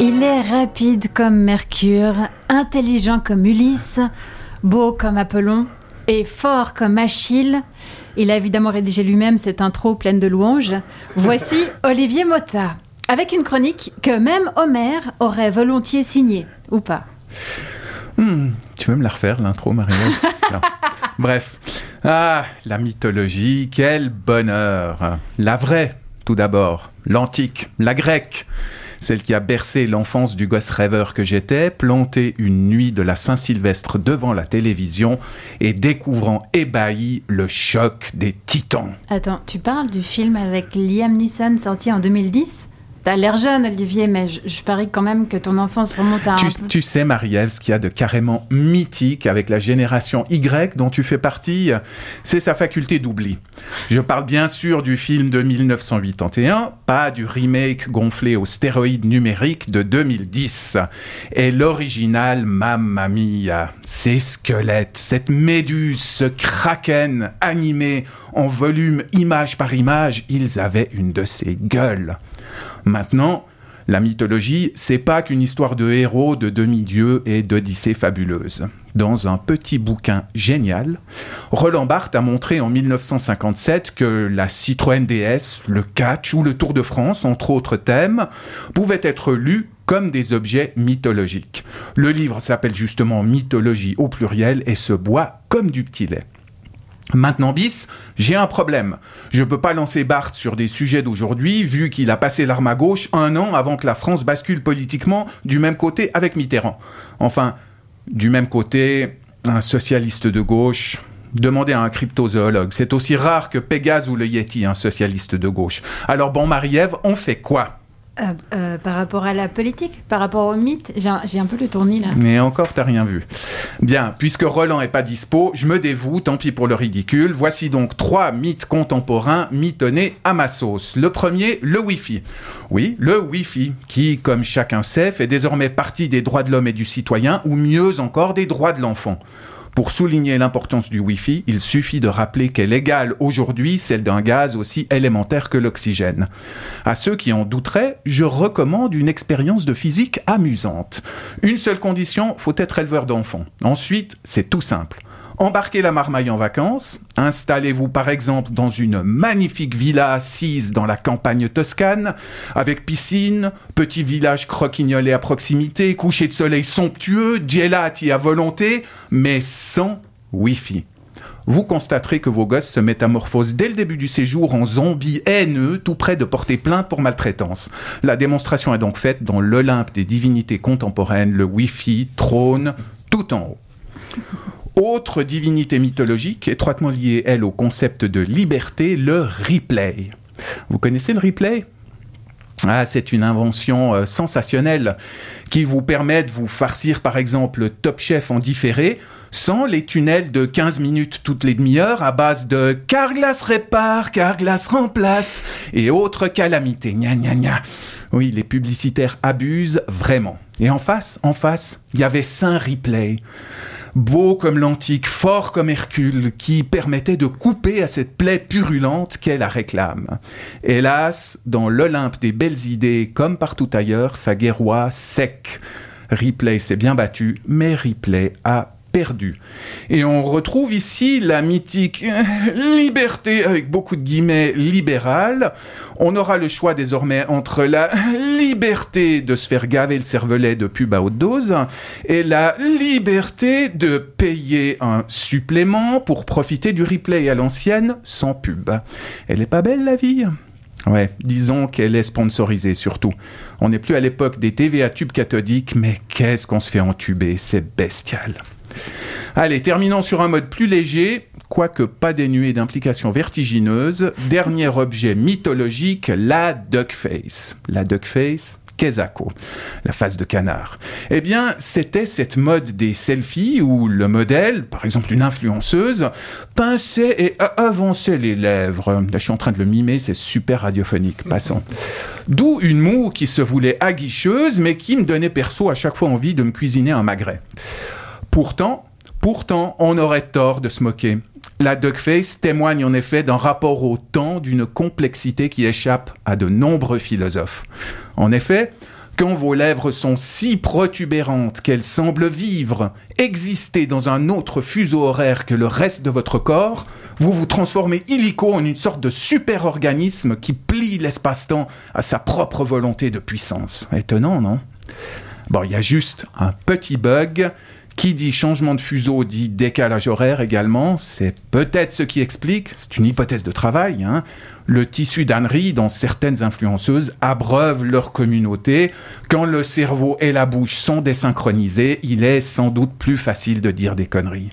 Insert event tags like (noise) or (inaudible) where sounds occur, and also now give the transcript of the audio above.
Il est rapide comme Mercure, intelligent comme Ulysse, beau comme Apollon et fort comme Achille. Il a évidemment rédigé lui-même cette intro pleine de louanges. Voici (laughs) Olivier Motta, avec une chronique que même Homère aurait volontiers signée, ou pas. Hmm, tu veux me la refaire, l'intro, marie (laughs) Bref. Ah, la mythologie, quel bonheur. La vraie, tout d'abord. L'antique, la grecque celle qui a bercé l'enfance du gosse rêveur que j'étais, planté une nuit de la Saint-Sylvestre devant la télévision et découvrant ébahi le choc des titans. Attends, tu parles du film avec Liam Neeson sorti en 2010 T'as l'air jeune, Olivier, mais je, parie quand même que ton enfance remonte à. Tu, tu sais, Marie-Ève, ce qu'il y a de carrément mythique avec la génération Y dont tu fais partie, c'est sa faculté d'oubli. Je parle bien sûr du film de 1981, pas du remake gonflé aux stéroïdes numériques de 2010. Et l'original, mamma mia, ces squelettes, cette méduse, ce kraken animé en volume image par image, ils avaient une de ces gueules. Maintenant, la mythologie, c'est pas qu'une histoire de héros, de demi-dieux et d'odyssées fabuleuses. Dans un petit bouquin génial, Roland Barthes a montré en 1957 que la Citroën DS, le catch ou le Tour de France, entre autres thèmes, pouvaient être lus comme des objets mythologiques. Le livre s'appelle justement Mythologie au pluriel et se boit comme du petit lait. Maintenant bis, j'ai un problème. Je peux pas lancer Barthes sur des sujets d'aujourd'hui, vu qu'il a passé l'arme à gauche un an avant que la France bascule politiquement du même côté avec Mitterrand. Enfin, du même côté, un socialiste de gauche. Demandez à un cryptozoologue. C'est aussi rare que Pégase ou le Yeti, un socialiste de gauche. Alors bon, Marie-Ève, on fait quoi? Euh, euh, par rapport à la politique, par rapport au mythe, j'ai un, peu le tournis là. Mais encore, t'as rien vu. Bien, puisque Roland est pas dispo, je me dévoue, tant pis pour le ridicule. Voici donc trois mythes contemporains mitonnés à ma sauce. Le premier, le Wi-Fi. Oui, le Wi-Fi, qui, comme chacun sait, fait désormais partie des droits de l'homme et du citoyen, ou mieux encore des droits de l'enfant. Pour souligner l'importance du Wi-Fi, il suffit de rappeler qu'elle égale aujourd'hui celle d'un gaz aussi élémentaire que l'oxygène. À ceux qui en douteraient, je recommande une expérience de physique amusante. Une seule condition, faut être éleveur d'enfants. Ensuite, c'est tout simple. Embarquez la marmaille en vacances, installez-vous par exemple dans une magnifique villa assise dans la campagne toscane, avec piscine, petit village croquignolé à proximité, coucher de soleil somptueux, gelati à volonté, mais sans Wi-Fi. Vous constaterez que vos gosses se métamorphosent dès le début du séjour en zombies haineux, tout près de porter plainte pour maltraitance. La démonstration est donc faite dans l'Olympe des divinités contemporaines, le Wi-Fi trône tout en haut. Autre divinité mythologique, étroitement liée, elle, au concept de liberté, le replay. Vous connaissez le replay? Ah, c'est une invention euh, sensationnelle qui vous permet de vous farcir par exemple Top Chef en différé sans les tunnels de 15 minutes toutes les demi-heures à base de Carglass répare, Carglass remplace et autres calamités. Gna gna gna. Oui, les publicitaires abusent vraiment. Et en face, en face, il y avait Saint Replay beau comme l'antique, fort comme Hercule, qui permettait de couper à cette plaie purulente qu'est la réclame. Hélas, dans l'Olympe des belles idées, comme partout ailleurs, sa guerroie sec. Ripley s'est bien battu, mais Ripley a perdu. Et on retrouve ici la mythique (laughs) liberté, avec beaucoup de guillemets, libérale. On aura le choix désormais entre la (laughs) liberté de se faire gaver le cervelet de pub à haute dose et la liberté de payer un supplément pour profiter du replay à l'ancienne sans pub. Elle est pas belle la vie? Ouais, disons qu'elle est sponsorisée surtout. On n'est plus à l'époque des TV à tubes cathodiques, mais qu'est-ce qu'on se fait entuber, c'est bestial. Allez, terminons sur un mode plus léger, quoique pas dénué d'implications vertigineuses. Dernier objet mythologique, la duckface. La duckface, Kezako, la face de canard. Eh bien, c'était cette mode des selfies où le modèle, par exemple une influenceuse, pinçait et avançait les lèvres. Là, je suis en train de le mimer, c'est super radiophonique, passons. D'où une moue qui se voulait aguicheuse, mais qui me donnait perso à chaque fois envie de me cuisiner un magret. Pourtant, pourtant, on aurait tort de se moquer. La duckface témoigne en effet d'un rapport au temps d'une complexité qui échappe à de nombreux philosophes. En effet, quand vos lèvres sont si protubérantes qu'elles semblent vivre, exister dans un autre fuseau horaire que le reste de votre corps, vous vous transformez illico en une sorte de super-organisme qui plie l'espace-temps à sa propre volonté de puissance. Étonnant, non? Bon, il y a juste un petit bug. Qui dit changement de fuseau dit décalage horaire également. C'est peut-être ce qui explique, c'est une hypothèse de travail, hein, le tissu d'ânerie dont certaines influenceuses abreuvent leur communauté. Quand le cerveau et la bouche sont désynchronisés, il est sans doute plus facile de dire des conneries.